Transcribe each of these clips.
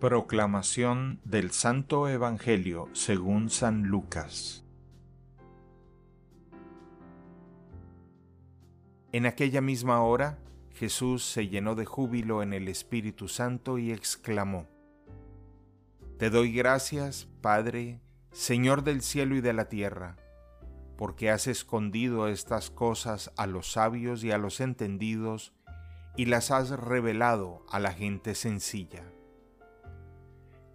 Proclamación del Santo Evangelio según San Lucas En aquella misma hora, Jesús se llenó de júbilo en el Espíritu Santo y exclamó, Te doy gracias, Padre, Señor del cielo y de la tierra, porque has escondido estas cosas a los sabios y a los entendidos, y las has revelado a la gente sencilla.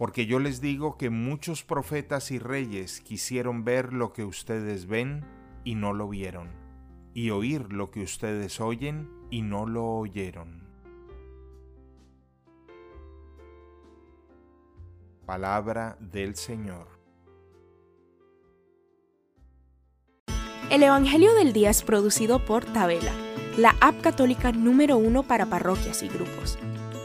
porque yo les digo que muchos profetas y reyes quisieron ver lo que ustedes ven y no lo vieron, y oír lo que ustedes oyen y no lo oyeron. Palabra del Señor. El Evangelio del Día es producido por Tabela, la app católica número uno para parroquias y grupos.